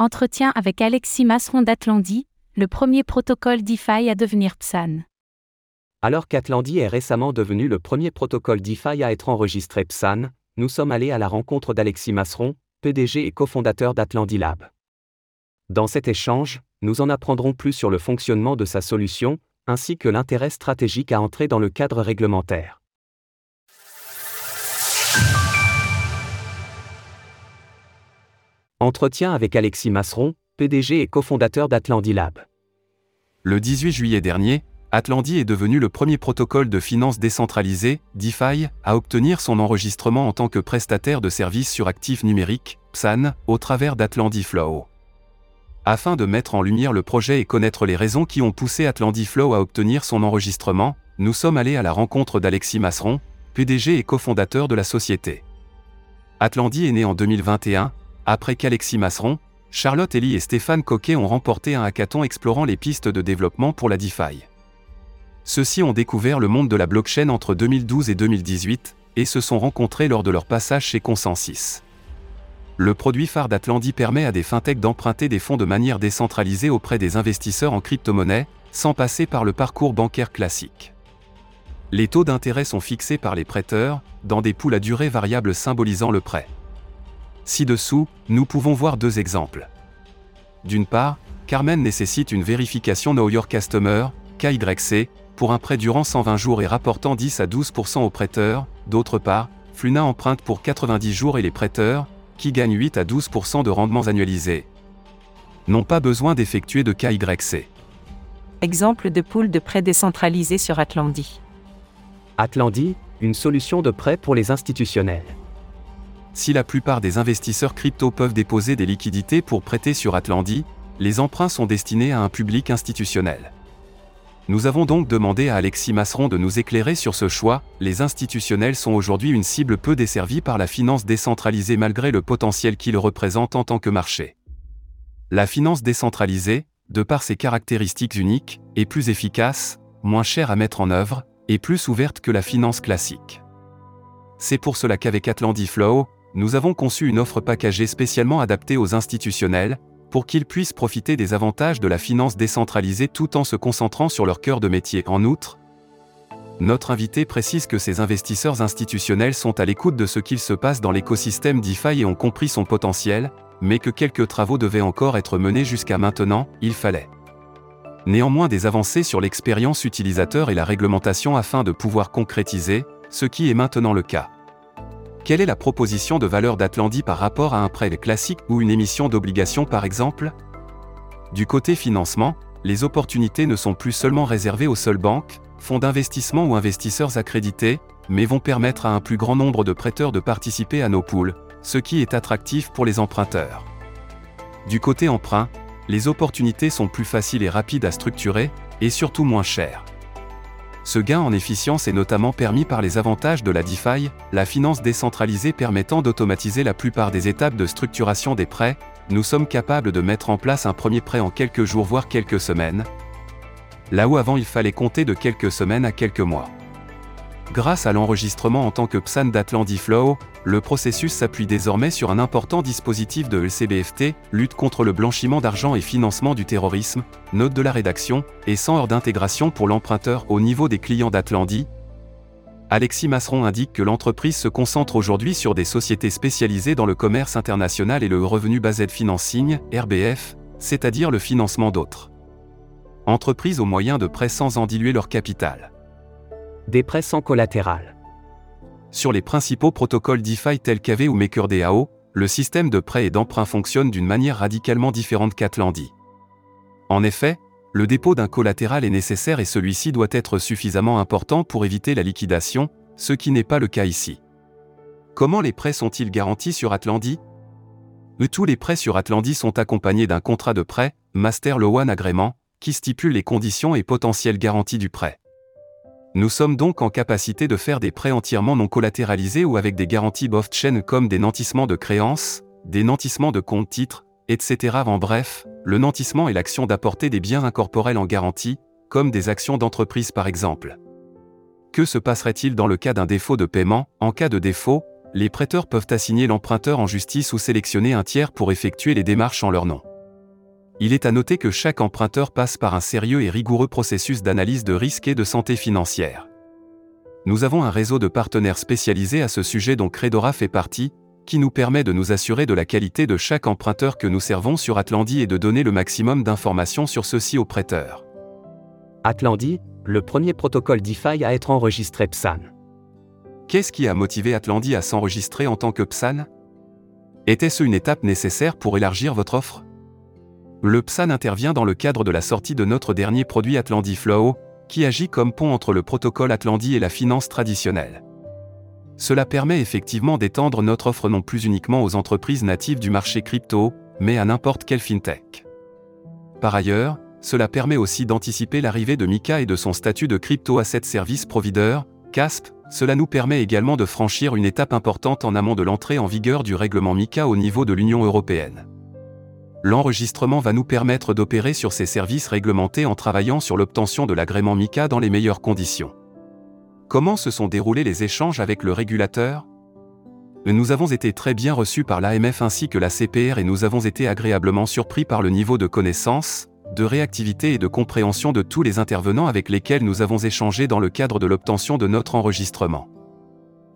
Entretien avec Alexis Masseron d'Atlandi, le premier protocole DeFi à devenir PSAN. Alors qu'Atlandi est récemment devenu le premier protocole DeFi à être enregistré PSAN, nous sommes allés à la rencontre d'Alexis Masseron, PDG et cofondateur d'Atlandi Lab. Dans cet échange, nous en apprendrons plus sur le fonctionnement de sa solution, ainsi que l'intérêt stratégique à entrer dans le cadre réglementaire. Entretien avec Alexis Masseron, PDG et cofondateur d'Atlandi Lab. Le 18 juillet dernier, Atlandi est devenu le premier protocole de finance décentralisé, DeFi, à obtenir son enregistrement en tant que prestataire de services sur actifs numériques, PSAN, au travers d'Atlandi Flow. Afin de mettre en lumière le projet et connaître les raisons qui ont poussé Atlandi Flow à obtenir son enregistrement, nous sommes allés à la rencontre d'Alexis Masseron, PDG et cofondateur de la société. Atlandi est né en 2021, après qu'Alexis Masseron, Charlotte Elie et Stéphane Coquet ont remporté un hackathon explorant les pistes de développement pour la DeFi. Ceux-ci ont découvert le monde de la blockchain entre 2012 et 2018, et se sont rencontrés lors de leur passage chez Consensus. Le produit phare d'Atlandi permet à des fintechs d'emprunter des fonds de manière décentralisée auprès des investisseurs en crypto-monnaie, sans passer par le parcours bancaire classique. Les taux d'intérêt sont fixés par les prêteurs, dans des poules à durée variable symbolisant le prêt. Ci-dessous, nous pouvons voir deux exemples. D'une part, Carmen nécessite une vérification Know Your Customer, KYC, pour un prêt durant 120 jours et rapportant 10 à 12% aux prêteurs, d'autre part, Fluna emprunte pour 90 jours et les prêteurs, qui gagnent 8 à 12% de rendements annualisés, n'ont pas besoin d'effectuer de KYC. Exemple de pool de prêt décentralisé sur Atlandi. Atlandi, une solution de prêt pour les institutionnels. Si la plupart des investisseurs crypto peuvent déposer des liquidités pour prêter sur Atlandi, les emprunts sont destinés à un public institutionnel. Nous avons donc demandé à Alexis Masseron de nous éclairer sur ce choix. Les institutionnels sont aujourd'hui une cible peu desservie par la finance décentralisée malgré le potentiel qu'il représente en tant que marché. La finance décentralisée, de par ses caractéristiques uniques, est plus efficace, moins chère à mettre en œuvre, et plus ouverte que la finance classique. C'est pour cela qu'avec Atlandi Flow, nous avons conçu une offre packagée spécialement adaptée aux institutionnels, pour qu'ils puissent profiter des avantages de la finance décentralisée tout en se concentrant sur leur cœur de métier. En outre, notre invité précise que ces investisseurs institutionnels sont à l'écoute de ce qu'il se passe dans l'écosystème DeFi et ont compris son potentiel, mais que quelques travaux devaient encore être menés jusqu'à maintenant, il fallait. Néanmoins des avancées sur l'expérience utilisateur et la réglementation afin de pouvoir concrétiser, ce qui est maintenant le cas. Quelle est la proposition de valeur d'Atlandi par rapport à un prêt classique ou une émission d'obligation par exemple? Du côté financement, les opportunités ne sont plus seulement réservées aux seules banques, fonds d'investissement ou investisseurs accrédités, mais vont permettre à un plus grand nombre de prêteurs de participer à nos pools, ce qui est attractif pour les emprunteurs. Du côté emprunt, les opportunités sont plus faciles et rapides à structurer, et surtout moins chères. Ce gain en efficience est notamment permis par les avantages de la DeFi, la finance décentralisée permettant d'automatiser la plupart des étapes de structuration des prêts, nous sommes capables de mettre en place un premier prêt en quelques jours voire quelques semaines, là où avant il fallait compter de quelques semaines à quelques mois. Grâce à l'enregistrement en tant que PSAN d'Atlandi Flow, le processus s'appuie désormais sur un important dispositif de LCBFT, lutte contre le blanchiment d'argent et financement du terrorisme, note de la rédaction, et sans heures d'intégration pour l'emprunteur au niveau des clients d'Atlandi. Alexis Masseron indique que l'entreprise se concentre aujourd'hui sur des sociétés spécialisées dans le commerce international et le revenu based financing, RBF, c'est-à-dire le financement d'autres entreprises au moyen de prêts sans en diluer leur capital des prêts sans collatéral. Sur les principaux protocoles DeFi tels qu'AV ou MakerDAO, le système de prêt et d'emprunt fonctionne d'une manière radicalement différente qu'Atlandi. En effet, le dépôt d'un collatéral est nécessaire et celui-ci doit être suffisamment important pour éviter la liquidation, ce qui n'est pas le cas ici. Comment les prêts sont-ils garantis sur Atlandi? Tous les prêts sur Atlandi sont accompagnés d'un contrat de prêt, Master Loan Agrément, qui stipule les conditions et potentielles garanties du prêt. Nous sommes donc en capacité de faire des prêts entièrement non collatéralisés ou avec des garanties off-chain comme des nantissements de créances, des nantissements de compte titres, etc. En bref, le nantissement est l'action d'apporter des biens incorporels en garantie, comme des actions d'entreprise par exemple. Que se passerait-il dans le cas d'un défaut de paiement? En cas de défaut, les prêteurs peuvent assigner l'emprunteur en justice ou sélectionner un tiers pour effectuer les démarches en leur nom. Il est à noter que chaque emprunteur passe par un sérieux et rigoureux processus d'analyse de risque et de santé financière. Nous avons un réseau de partenaires spécialisés à ce sujet dont Credora fait partie, qui nous permet de nous assurer de la qualité de chaque emprunteur que nous servons sur Atlandi et de donner le maximum d'informations sur ceux-ci aux prêteurs. Atlandi, le premier protocole DeFi à être enregistré PSAN. Qu'est-ce qui a motivé Atlandi à s'enregistrer en tant que PSAN Était-ce une étape nécessaire pour élargir votre offre? Le PSAN intervient dans le cadre de la sortie de notre dernier produit Atlandi Flow, qui agit comme pont entre le protocole Atlandi et la finance traditionnelle. Cela permet effectivement d'étendre notre offre non plus uniquement aux entreprises natives du marché crypto, mais à n'importe quelle fintech. Par ailleurs, cela permet aussi d'anticiper l'arrivée de Mika et de son statut de Crypto Asset Service Provider, CASP. Cela nous permet également de franchir une étape importante en amont de l'entrée en vigueur du règlement Mika au niveau de l'Union européenne l'enregistrement va nous permettre d'opérer sur ces services réglementés en travaillant sur l'obtention de l'agrément MICA dans les meilleures conditions. Comment se sont déroulés les échanges avec le régulateur? Nous avons été très bien reçus par l'AMF ainsi que la CPR et nous avons été agréablement surpris par le niveau de connaissance, de réactivité et de compréhension de tous les intervenants avec lesquels nous avons échangé dans le cadre de l'obtention de notre enregistrement.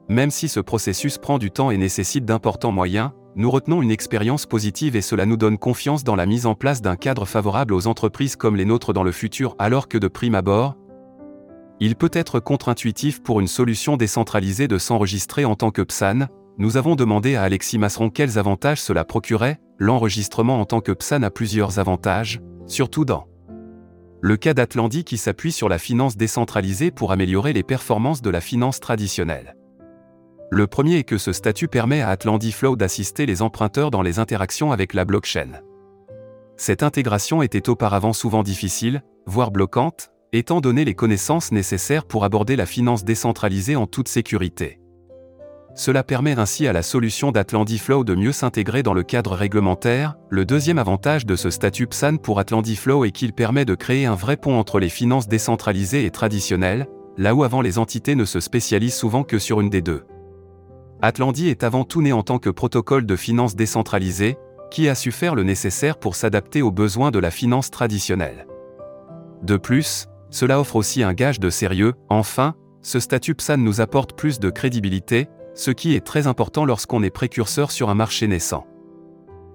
Même si ce processus prend du temps et nécessite d'importants moyens, nous retenons une expérience positive et cela nous donne confiance dans la mise en place d'un cadre favorable aux entreprises comme les nôtres dans le futur alors que de prime abord, il peut être contre-intuitif pour une solution décentralisée de s'enregistrer en tant que PSAN, nous avons demandé à Alexis Masseron quels avantages cela procurait, l'enregistrement en tant que PSAN a plusieurs avantages, surtout dans le cas d'Atlandi qui s'appuie sur la finance décentralisée pour améliorer les performances de la finance traditionnelle. Le premier est que ce statut permet à Atlandi Flow d'assister les emprunteurs dans les interactions avec la blockchain. Cette intégration était auparavant souvent difficile, voire bloquante, étant donné les connaissances nécessaires pour aborder la finance décentralisée en toute sécurité. Cela permet ainsi à la solution d'Atlandi Flow de mieux s'intégrer dans le cadre réglementaire. Le deuxième avantage de ce statut PSAN pour Atlandi Flow est qu'il permet de créer un vrai pont entre les finances décentralisées et traditionnelles, là où avant les entités ne se spécialisent souvent que sur une des deux. Atlandi est avant tout né en tant que protocole de finance décentralisée, qui a su faire le nécessaire pour s'adapter aux besoins de la finance traditionnelle. De plus, cela offre aussi un gage de sérieux, enfin, ce statut PSAN nous apporte plus de crédibilité, ce qui est très important lorsqu'on est précurseur sur un marché naissant.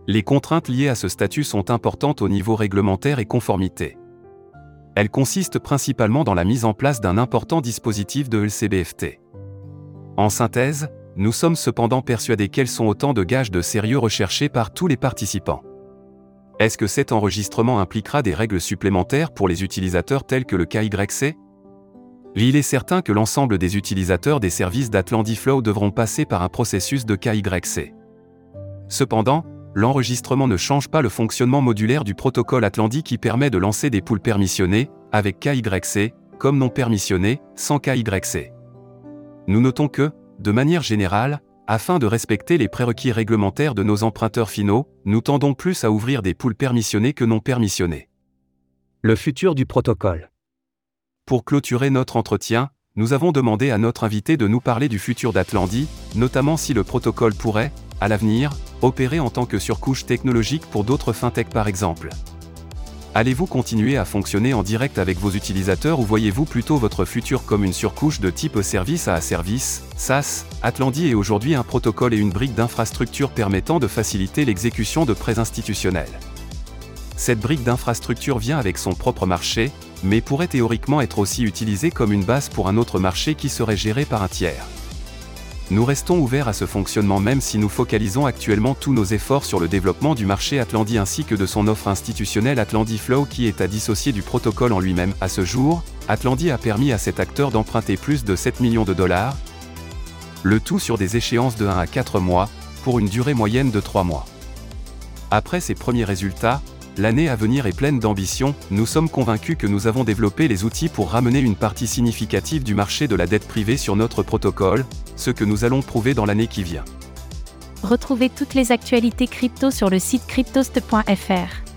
Les contraintes liées à ce statut sont importantes au niveau réglementaire et conformité. Elles consistent principalement dans la mise en place d'un important dispositif de LCBFT. En synthèse, nous sommes cependant persuadés qu'elles sont autant de gages de sérieux recherchés par tous les participants. Est-ce que cet enregistrement impliquera des règles supplémentaires pour les utilisateurs tels que le KYC Il est certain que l'ensemble des utilisateurs des services d'Atlandiflow devront passer par un processus de KYC. Cependant, l'enregistrement ne change pas le fonctionnement modulaire du protocole Atlandi qui permet de lancer des poules permissionnées, avec KYC, comme non permissionnées, sans KYC. Nous notons que, de manière générale, afin de respecter les prérequis réglementaires de nos emprunteurs finaux, nous tendons plus à ouvrir des poules permissionnées que non permissionnées. Le futur du protocole. Pour clôturer notre entretien, nous avons demandé à notre invité de nous parler du futur d'Atlandi, notamment si le protocole pourrait, à l'avenir, opérer en tant que surcouche technologique pour d'autres fintechs par exemple. Allez-vous continuer à fonctionner en direct avec vos utilisateurs ou voyez-vous plutôt votre futur comme une surcouche de type service à service SaaS Atlandi est aujourd'hui un protocole et une brique d'infrastructure permettant de faciliter l'exécution de prêts institutionnels. Cette brique d'infrastructure vient avec son propre marché, mais pourrait théoriquement être aussi utilisée comme une base pour un autre marché qui serait géré par un tiers. Nous restons ouverts à ce fonctionnement même si nous focalisons actuellement tous nos efforts sur le développement du marché Atlandi ainsi que de son offre institutionnelle Atlandi Flow qui est à dissocier du protocole en lui-même. À ce jour, Atlandi a permis à cet acteur d'emprunter plus de 7 millions de dollars, le tout sur des échéances de 1 à 4 mois, pour une durée moyenne de 3 mois. Après ces premiers résultats, L'année à venir est pleine d'ambition, nous sommes convaincus que nous avons développé les outils pour ramener une partie significative du marché de la dette privée sur notre protocole, ce que nous allons prouver dans l'année qui vient. Retrouvez toutes les actualités crypto sur le site cryptost.fr.